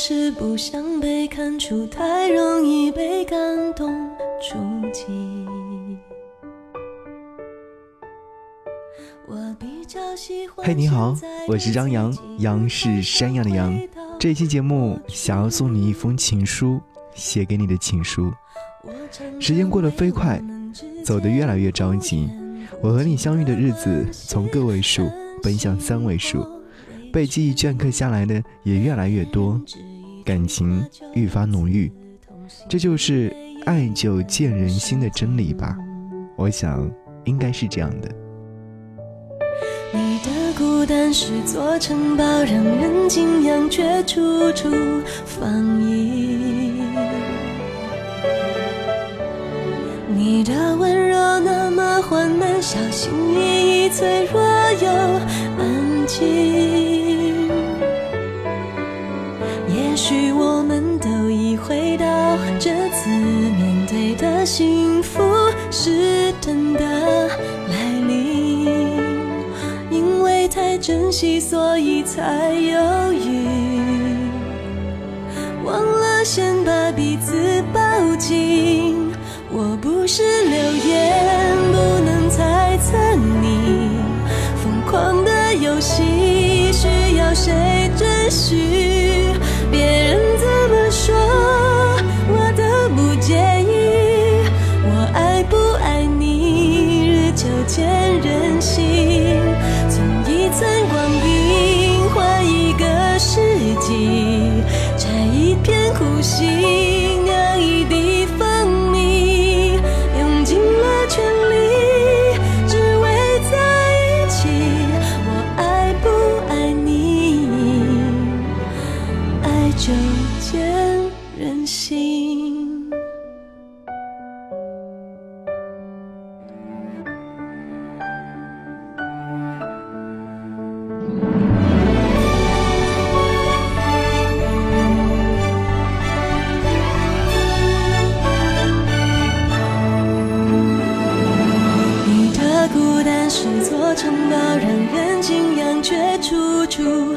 是不想被看出，太容易被感动触及。嘿，你好，我是张扬，杨是山羊的羊。这期节目想要送你一封情书，写给你的情书。时间过得飞快，走得越来越着急。我和你相遇的日子从个位数奔向三位数，被记忆镌刻下来的也越来越多，感情愈发浓郁。这就是爱就见人心的真理吧？我想应该是这样的。你的孤单是座城堡，让人敬仰，却处处防御。你的温柔那么缓慢，小心翼翼，脆弱又安静。也许我们都已回到这次面对的幸福是真的来临，因为太珍惜，所以才犹豫，忘了先把彼此抱紧。我不是流言，不能猜测你疯狂的游戏需要谁准许？别人怎么说，我都不介意。我爱不爱你，日久见人心。存一寸光阴换一个世纪，摘一片苦心，处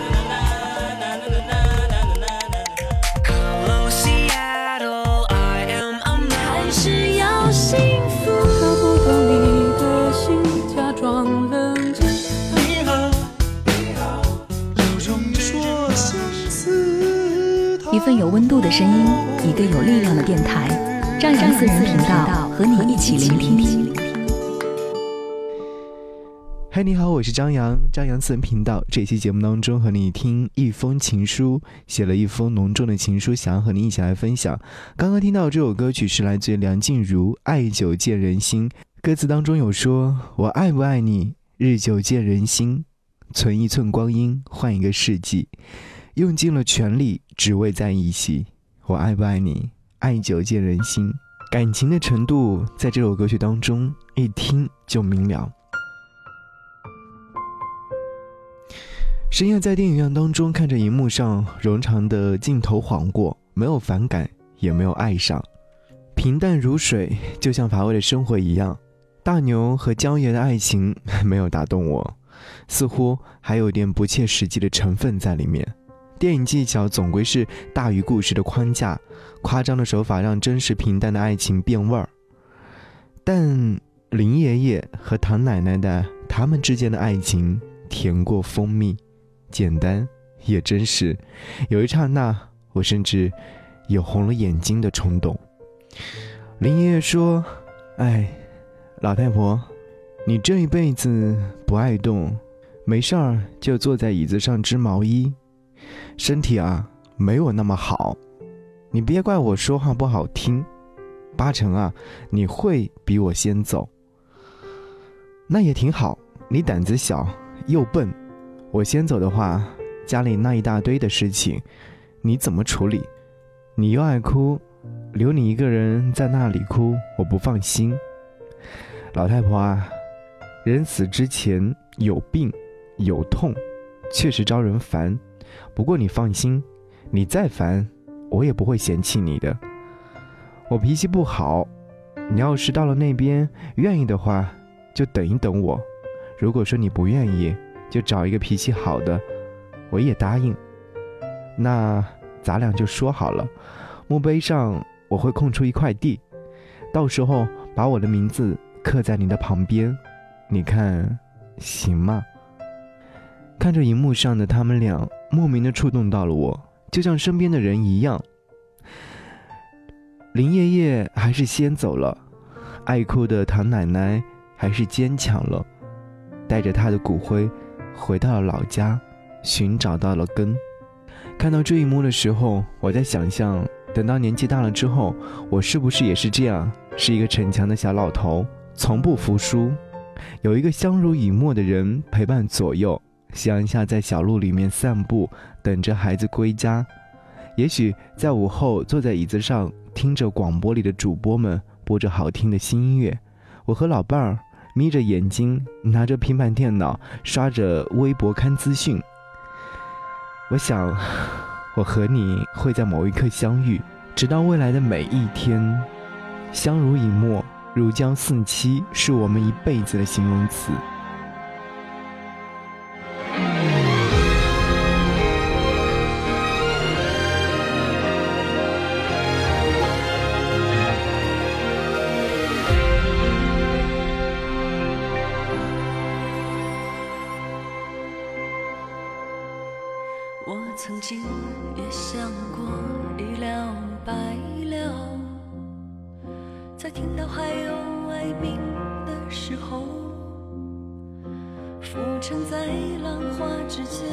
份有温度的声音，一个有力量的电台，张扬私人频道和你一起聆听。嗨，你好，我是张扬，张扬私人频道。这期节目当中，和你听一封情书，写了一封浓重的情书，想要和你一起来分享。刚刚听到这首歌曲是来自梁静茹《爱久见人心》，歌词当中有说：“我爱不爱你，日久见人心，存一寸光阴换一个世纪。”用尽了全力，只为在一起。我爱不爱你？爱久见人心，感情的程度在这首歌曲当中一听就明了。深夜在电影院当中看着荧幕上冗长的镜头晃过，没有反感，也没有爱上，平淡如水，就像乏味的生活一样。大牛和江爷的爱情 没有打动我，似乎还有点不切实际的成分在里面。电影技巧总归是大于故事的框架，夸张的手法让真实平淡的爱情变味儿。但林爷爷和唐奶奶的他们之间的爱情甜过蜂蜜，简单也真实。有一刹那，我甚至有红了眼睛的冲动。林爷爷说：“哎，老太婆，你这一辈子不爱动，没事儿就坐在椅子上织毛衣。”身体啊，没有那么好，你别怪我说话不好听，八成啊，你会比我先走。那也挺好，你胆子小又笨，我先走的话，家里那一大堆的事情，你怎么处理？你又爱哭，留你一个人在那里哭，我不放心。老太婆啊，人死之前有病有痛，确实招人烦。不过你放心，你再烦，我也不会嫌弃你的。我脾气不好，你要是到了那边愿意的话，就等一等我。如果说你不愿意，就找一个脾气好的，我也答应。那咱俩就说好了，墓碑上我会空出一块地，到时候把我的名字刻在你的旁边，你看行吗？看着荧幕上的他们俩。莫名的触动到了我，就像身边的人一样。林爷爷还是先走了，爱哭的唐奶奶还是坚强了，带着他的骨灰回到了老家，寻找到了根。看到这一幕的时候，我在想象，等到年纪大了之后，我是不是也是这样，是一个逞强的小老头，从不服输，有一个相濡以沫的人陪伴左右。夕阳下在小路里面散步，等着孩子归家。也许在午后，坐在椅子上，听着广播里的主播们播着好听的新音乐。我和老伴儿眯着眼睛，拿着平板电脑，刷着微博看资讯。我想，我和你会在某一刻相遇，直到未来的每一天，相濡以沫，如胶似漆，是我们一辈子的形容词。曾经也想过一了百了，在听到还有哀鸣的时候，浮沉在浪花之间，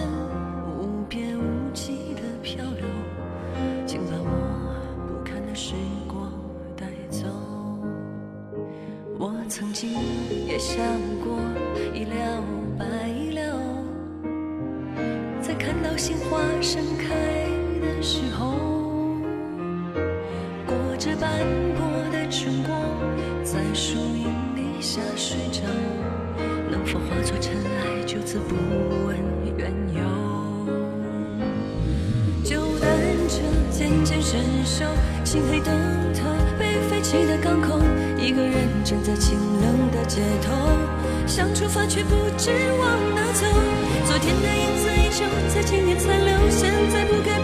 无边无际的漂流，请把我不堪的时光带走。我曾经也想过一了百了。看到鲜花盛开的时候，裹着斑驳的春光，在树荫底下睡着，能否化作尘埃，就此不问缘由？就单车渐渐伸手，漆黑灯塔被废弃的港口，一个人站在清冷的街头，想出发却不知往哪走，昨天的影子。在千年残留，现在不该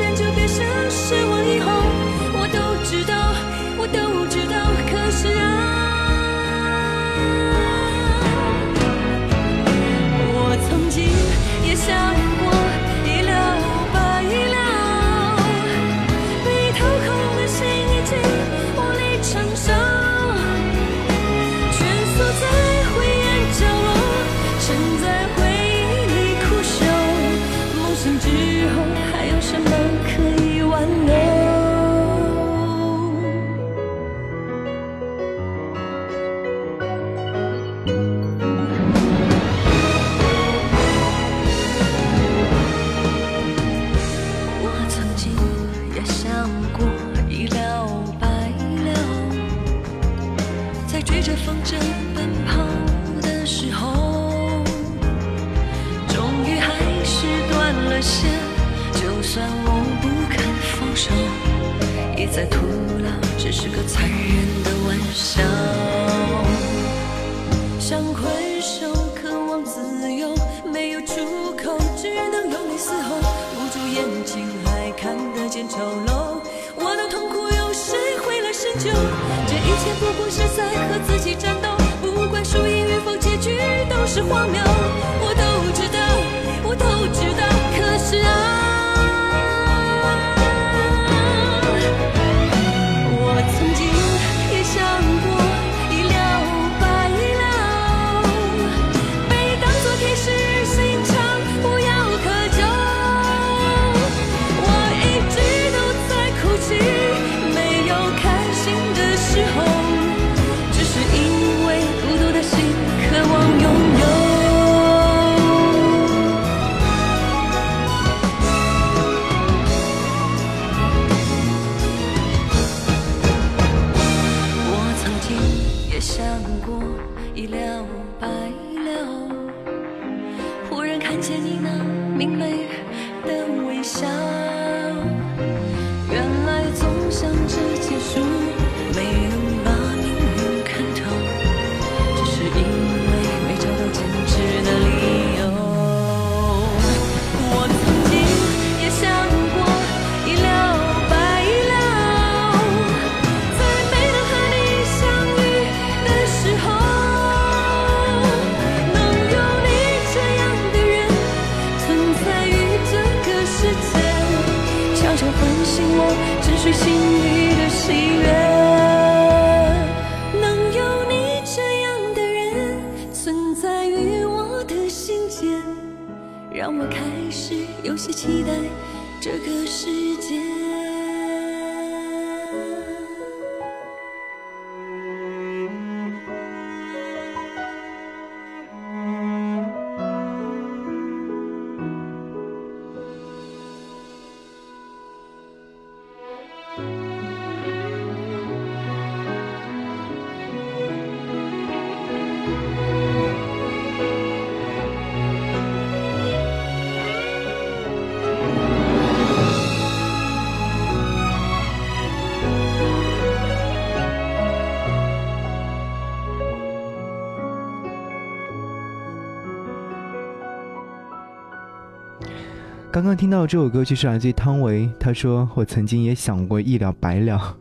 刚刚听到这首歌曲是来自于汤唯，他说：“我曾经也想过一了百了，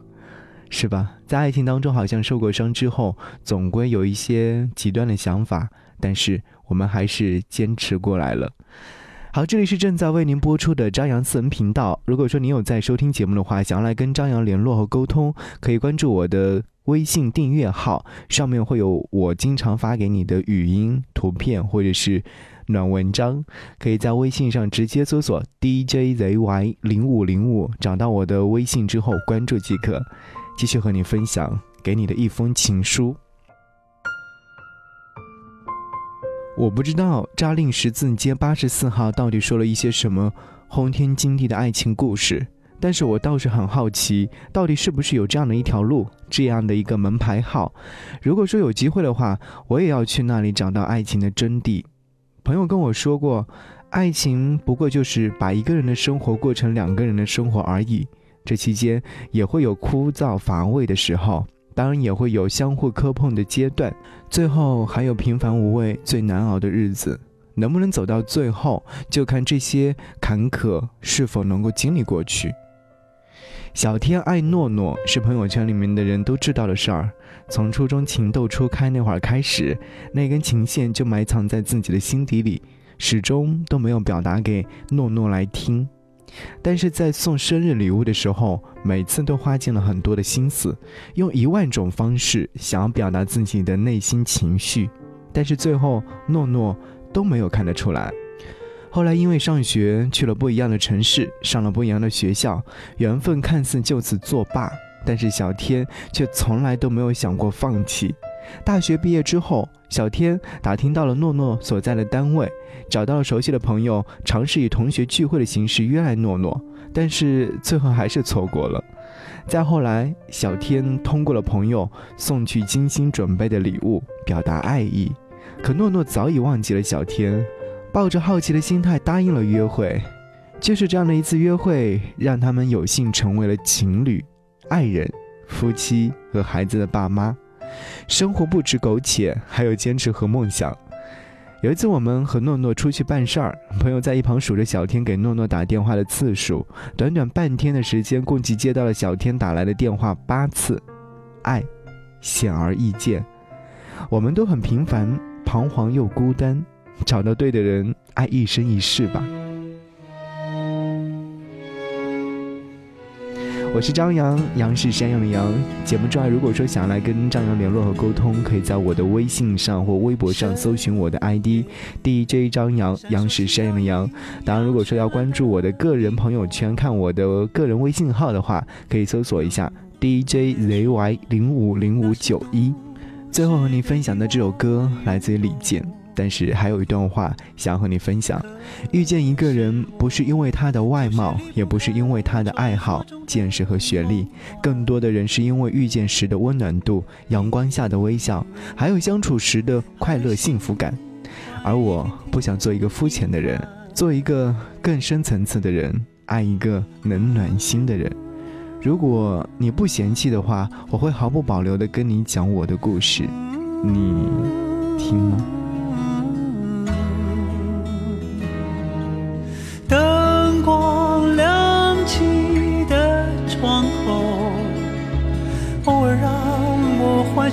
是吧？在爱情当中，好像受过伤之后，总归有一些极端的想法，但是我们还是坚持过来了。”好，这里是正在为您播出的张扬私人频道。如果说您有在收听节目的话，想要来跟张扬联络和沟通，可以关注我的微信订阅号，上面会有我经常发给你的语音、图片或者是暖文章，可以在微信上直接搜索 DJZY 零五零五，找到我的微信之后关注即可。继续和你分享给你的一封情书。我不知道扎令十字街八十四号到底说了一些什么轰天惊地的爱情故事，但是我倒是很好奇，到底是不是有这样的一条路，这样的一个门牌号？如果说有机会的话，我也要去那里找到爱情的真谛。朋友跟我说过，爱情不过就是把一个人的生活过成两个人的生活而已，这期间也会有枯燥乏味的时候。当然也会有相互磕碰的阶段，最后还有平凡无味、最难熬的日子。能不能走到最后，就看这些坎坷是否能够经历过去。小天爱诺诺是朋友圈里面的人都知道的事儿。从初中情窦初开那会儿开始，那根情线就埋藏在自己的心底里，始终都没有表达给诺诺来听。但是在送生日礼物的时候，每次都花尽了很多的心思，用一万种方式想要表达自己的内心情绪，但是最后诺诺都没有看得出来。后来因为上学去了不一样的城市，上了不一样的学校，缘分看似就此作罢，但是小天却从来都没有想过放弃。大学毕业之后，小天打听到了诺诺所在的单位，找到了熟悉的朋友，尝试以同学聚会的形式约来诺诺，但是最后还是错过了。再后来，小天通过了朋友送去精心准备的礼物，表达爱意，可诺诺早已忘记了小天，抱着好奇的心态答应了约会。就是这样的一次约会，让他们有幸成为了情侣、爱人、夫妻和孩子的爸妈。生活不止苟且，还有坚持和梦想。有一次，我们和诺诺出去办事儿，朋友在一旁数着小天给诺诺打电话的次数，短短半天的时间，共计接到了小天打来的电话八次。爱，显而易见。我们都很平凡，彷徨又孤单，找到对的人，爱一生一世吧。我是张扬，杨是山羊的羊。节目之外，如果说想要来跟张扬联络和沟通，可以在我的微信上或微博上搜寻我的 ID DJ 张扬，杨是山羊的羊。当然，如果说要关注我的个人朋友圈，看我的个人微信号的话，可以搜索一下 DJZY 零五零五九一。最后和你分享的这首歌来自于李健。但是还有一段话想和你分享：遇见一个人，不是因为他的外貌，也不是因为他的爱好、见识和学历，更多的人是因为遇见时的温暖度、阳光下的微笑，还有相处时的快乐幸福感。而我不想做一个肤浅的人，做一个更深层次的人，爱一个能暖心的人。如果你不嫌弃的话，我会毫不保留地跟你讲我的故事，你听吗？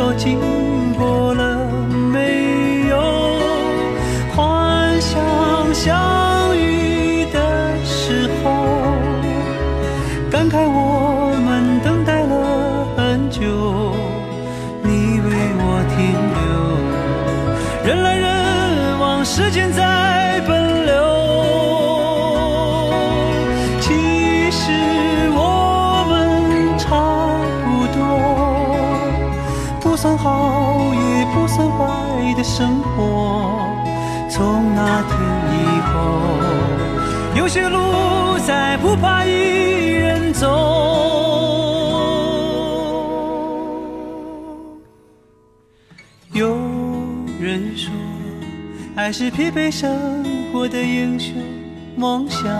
时的生活。从那天以后，有些路再不怕一人走。有人说。爱是疲惫生活的英雄梦想。